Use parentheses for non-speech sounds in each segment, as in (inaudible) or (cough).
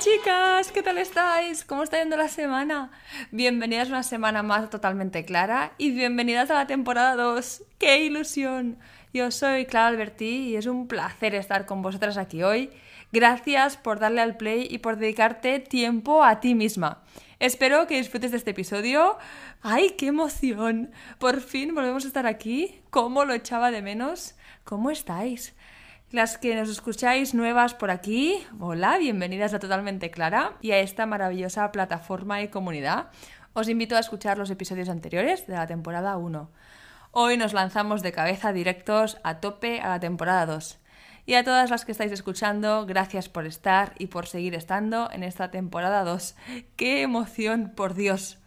chicas, ¿qué tal estáis? ¿Cómo está yendo la semana? Bienvenidas una semana más totalmente clara y bienvenidas a la temporada 2. ¡Qué ilusión! Yo soy Clara Alberti y es un placer estar con vosotras aquí hoy. Gracias por darle al play y por dedicarte tiempo a ti misma. Espero que disfrutes de este episodio. ¡Ay, qué emoción! Por fin volvemos a estar aquí. ¿Cómo lo echaba de menos? ¿Cómo estáis? Las que nos escucháis nuevas por aquí, hola, bienvenidas a Totalmente Clara y a esta maravillosa plataforma y comunidad. Os invito a escuchar los episodios anteriores de la temporada 1. Hoy nos lanzamos de cabeza directos a tope a la temporada 2. Y a todas las que estáis escuchando, gracias por estar y por seguir estando en esta temporada 2. ¡Qué emoción, por Dios!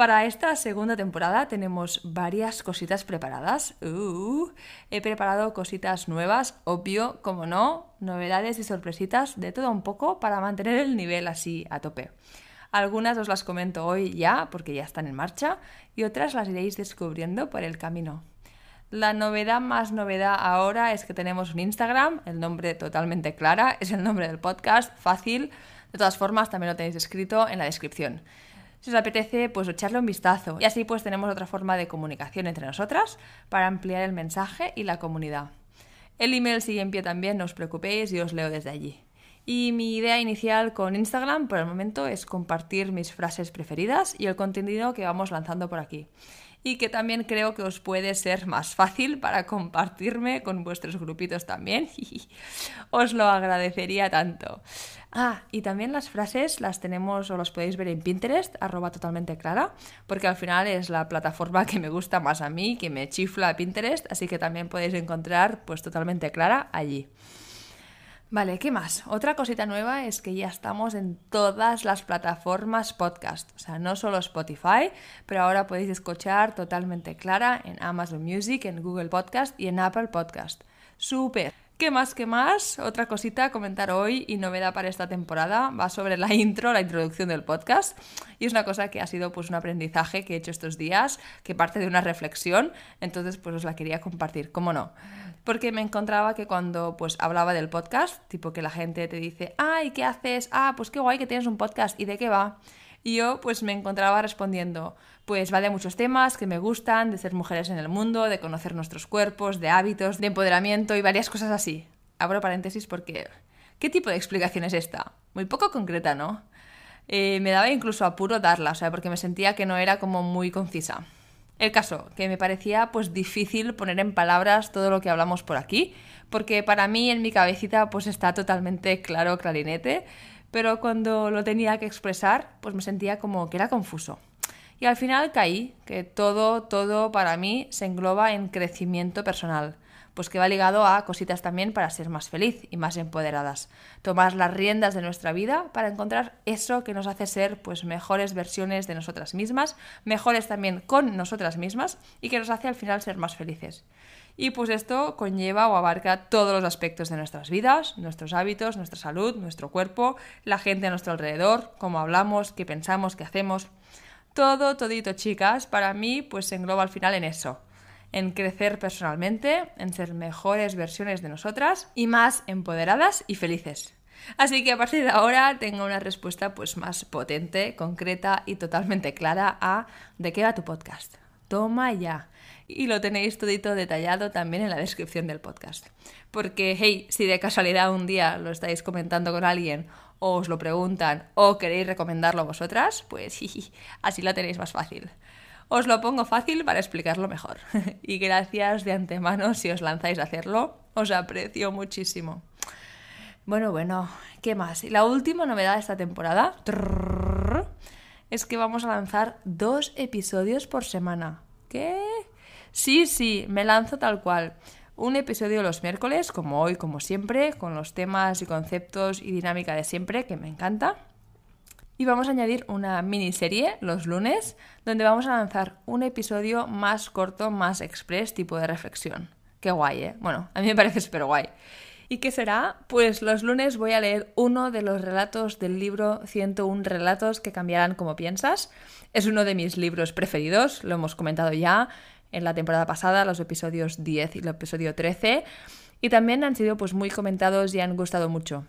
Para esta segunda temporada tenemos varias cositas preparadas. Uh, he preparado cositas nuevas, obvio, como no, novedades y sorpresitas, de todo un poco para mantener el nivel así a tope. Algunas os las comento hoy ya, porque ya están en marcha, y otras las iréis descubriendo por el camino. La novedad más novedad ahora es que tenemos un Instagram, el nombre totalmente clara, es el nombre del podcast, fácil. De todas formas, también lo tenéis escrito en la descripción si os apetece, pues echarle un vistazo. Y así pues tenemos otra forma de comunicación entre nosotras para ampliar el mensaje y la comunidad. El email sigue en pie también, no os preocupéis, y os leo desde allí. Y mi idea inicial con Instagram por el momento es compartir mis frases preferidas y el contenido que vamos lanzando por aquí y que también creo que os puede ser más fácil para compartirme con vuestros grupitos también. (laughs) os lo agradecería tanto. Ah, y también las frases las tenemos o las podéis ver en Pinterest, arroba totalmente clara, porque al final es la plataforma que me gusta más a mí, que me chifla Pinterest, así que también podéis encontrar pues totalmente clara allí. Vale, ¿qué más? Otra cosita nueva es que ya estamos en todas las plataformas podcast, o sea, no solo Spotify, pero ahora podéis escuchar totalmente clara en Amazon Music, en Google Podcast y en Apple Podcast. ¡Súper! ¿Qué más? ¿Qué más? Otra cosita a comentar hoy y novedad para esta temporada va sobre la (laughs) intro, la introducción del podcast. Y es una cosa que ha sido pues un aprendizaje que he hecho estos días, que parte de una reflexión, entonces pues os la quería compartir, ¿cómo no? Porque me encontraba que cuando pues hablaba del podcast, tipo que la gente te dice, "Ay, ¿qué haces? Ah, pues qué guay que tienes un podcast, ¿y de qué va?" Y yo pues me encontraba respondiendo, pues va de muchos temas que me gustan, de ser mujeres en el mundo, de conocer nuestros cuerpos, de hábitos, de empoderamiento y varias cosas así. Abro paréntesis porque... ¿Qué tipo de explicación es esta? Muy poco concreta, ¿no? Eh, me daba incluso apuro darla, o sea, porque me sentía que no era como muy concisa. El caso, que me parecía pues difícil poner en palabras todo lo que hablamos por aquí, porque para mí en mi cabecita pues está totalmente claro clarinete, pero cuando lo tenía que expresar, pues me sentía como que era confuso. Y al final caí que todo, todo para mí se engloba en crecimiento personal, pues que va ligado a cositas también para ser más feliz y más empoderadas. Tomar las riendas de nuestra vida para encontrar eso que nos hace ser pues mejores versiones de nosotras mismas, mejores también con nosotras mismas y que nos hace al final ser más felices. Y pues esto conlleva o abarca todos los aspectos de nuestras vidas, nuestros hábitos, nuestra salud, nuestro cuerpo, la gente a nuestro alrededor, cómo hablamos, qué pensamos, qué hacemos. Todo, todito, chicas, para mí pues se engloba al final en eso, en crecer personalmente, en ser mejores versiones de nosotras y más empoderadas y felices. Así que a partir de ahora tengo una respuesta pues más potente, concreta y totalmente clara a ¿de qué va tu podcast? Toma ya y lo tenéis todito detallado también en la descripción del podcast. Porque, hey, si de casualidad un día lo estáis comentando con alguien o os lo preguntan o queréis recomendarlo vosotras, pues (laughs) así lo tenéis más fácil. Os lo pongo fácil para explicarlo mejor. (laughs) y gracias de antemano si os lanzáis a hacerlo. Os aprecio muchísimo. Bueno, bueno, ¿qué más? La última novedad de esta temporada es que vamos a lanzar dos episodios por semana. ¿Qué? Sí, sí, me lanzo tal cual. Un episodio los miércoles, como hoy, como siempre, con los temas y conceptos y dinámica de siempre, que me encanta. Y vamos a añadir una miniserie los lunes, donde vamos a lanzar un episodio más corto, más express, tipo de reflexión. Qué guay, ¿eh? Bueno, a mí me parece súper guay. ¿Y qué será? Pues los lunes voy a leer uno de los relatos del libro 101 relatos que cambiarán como piensas. Es uno de mis libros preferidos, lo hemos comentado ya en la temporada pasada, los episodios 10 y el episodio 13, y también han sido pues muy comentados y han gustado mucho.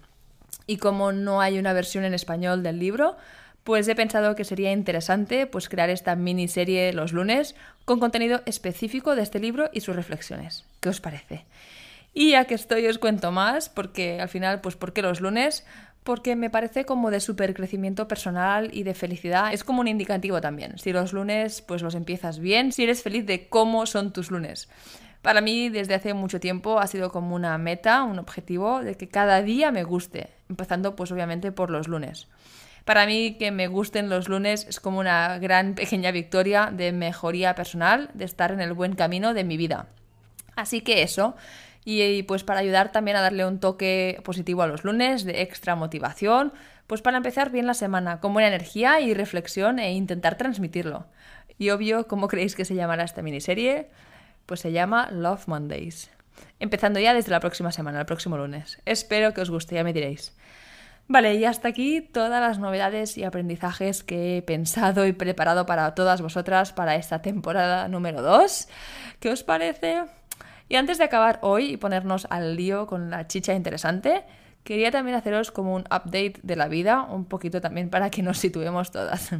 y como no hay una versión en español del libro, pues he pensado que sería interesante pues crear esta miniserie los lunes con contenido específico de este libro y sus reflexiones. ¿Qué os parece? Y ya que estoy os cuento más, porque al final, pues ¿por qué los lunes? Porque me parece como de super crecimiento personal y de felicidad. Es como un indicativo también. Si los lunes pues los empiezas bien, si eres feliz de cómo son tus lunes. Para mí desde hace mucho tiempo ha sido como una meta, un objetivo de que cada día me guste, empezando pues obviamente por los lunes. Para mí que me gusten los lunes es como una gran pequeña victoria de mejoría personal, de estar en el buen camino de mi vida. Así que eso, y pues para ayudar también a darle un toque positivo a los lunes, de extra motivación, pues para empezar bien la semana, con buena energía y reflexión e intentar transmitirlo. Y obvio, ¿cómo creéis que se llamará esta miniserie? Pues se llama Love Mondays. Empezando ya desde la próxima semana, el próximo lunes. Espero que os guste, ya me diréis. Vale, y hasta aquí todas las novedades y aprendizajes que he pensado y preparado para todas vosotras para esta temporada número 2. ¿Qué os parece? Y antes de acabar hoy y ponernos al lío con la chicha interesante, quería también haceros como un update de la vida, un poquito también para que nos situemos todas.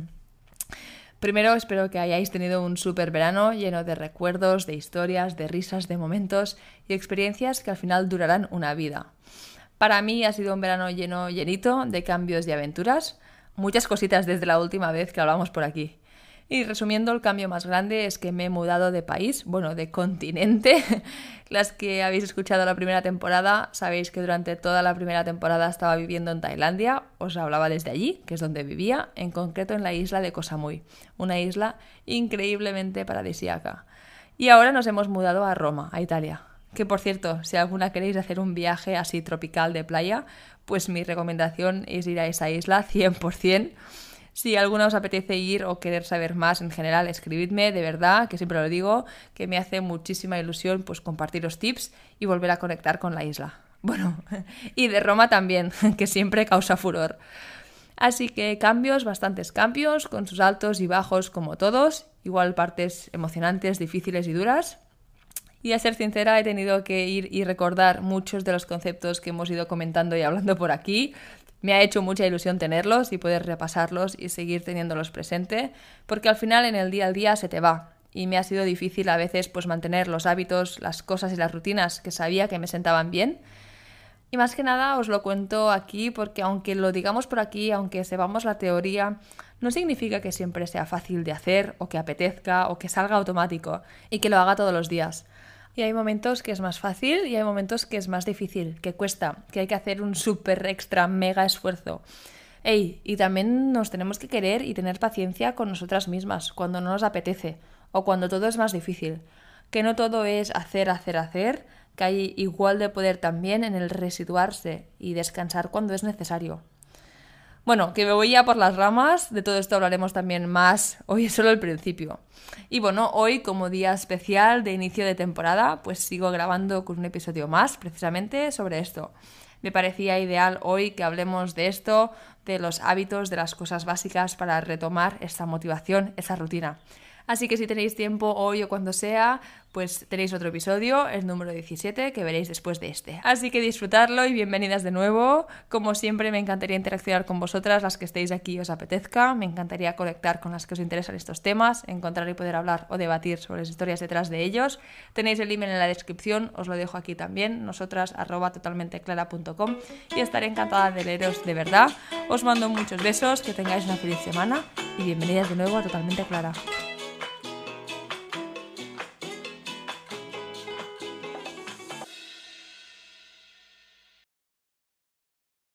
Primero espero que hayáis tenido un súper verano lleno de recuerdos, de historias, de risas, de momentos y experiencias que al final durarán una vida. Para mí ha sido un verano lleno, llenito de cambios y aventuras, muchas cositas desde la última vez que hablamos por aquí. Y resumiendo, el cambio más grande es que me he mudado de país, bueno, de continente. (laughs) Las que habéis escuchado la primera temporada sabéis que durante toda la primera temporada estaba viviendo en Tailandia, os hablaba desde allí, que es donde vivía, en concreto en la isla de Koh Samui, una isla increíblemente paradisíaca. Y ahora nos hemos mudado a Roma, a Italia. Que por cierto, si alguna queréis hacer un viaje así tropical de playa, pues mi recomendación es ir a esa isla 100%. Si alguna os apetece ir o querer saber más en general, escribidme, de verdad, que siempre lo digo, que me hace muchísima ilusión pues compartir los tips y volver a conectar con la isla. (laughs) Bueno, y de Roma también, (laughs) que siempre causa furor. Así que cambios, bastantes cambios, con sus altos y bajos como todos, igual partes emocionantes, difíciles y duras. Y a ser sincera, he tenido que ir y recordar muchos de los conceptos que hemos ido comentando y hablando por aquí, me ha hecho mucha ilusión tenerlos y poder repasarlos y seguir teniéndolos presente, porque al final en el día al día se te va. Y me ha sido difícil a veces pues mantener los hábitos, las cosas y las rutinas que sabía que me sentaban bien. Y más que nada os lo cuento aquí porque aunque lo digamos por aquí, aunque sepamos la teoría, no significa que siempre sea fácil de hacer o que apetezca o que salga automático y que lo haga todos los días. Y hay momentos que es más fácil y hay momentos que es más difícil, que cuesta, que hay que hacer un súper extra mega esfuerzo. Ey, y también nos tenemos que querer y tener paciencia con nosotras mismas cuando no nos apetece o cuando todo es más difícil. Que no todo es hacer, hacer, hacer, que hay igual de poder también en el resituarse y descansar cuando es necesario. Bueno, que me voy ya por las ramas, de todo esto hablaremos también más, hoy es solo el principio. Y bueno, hoy como día especial de inicio de temporada, pues sigo grabando con un episodio más precisamente sobre esto. Me parecía ideal hoy que hablemos de esto, de los hábitos, de las cosas básicas para retomar esa motivación, esa rutina. Así que si tenéis tiempo hoy o cuando sea, pues tenéis otro episodio, el número 17, que veréis después de este. Así que disfrutarlo y bienvenidas de nuevo. Como siempre, me encantaría interaccionar con vosotras, las que estéis aquí os apetezca. Me encantaría conectar con las que os interesan estos temas, encontrar y poder hablar o debatir sobre las historias detrás de ellos. Tenéis el email en la descripción, os lo dejo aquí también, nosotras y estaré encantada de leeros de verdad. Os mando muchos besos, que tengáis una feliz semana y bienvenidas de nuevo a Totalmente Clara.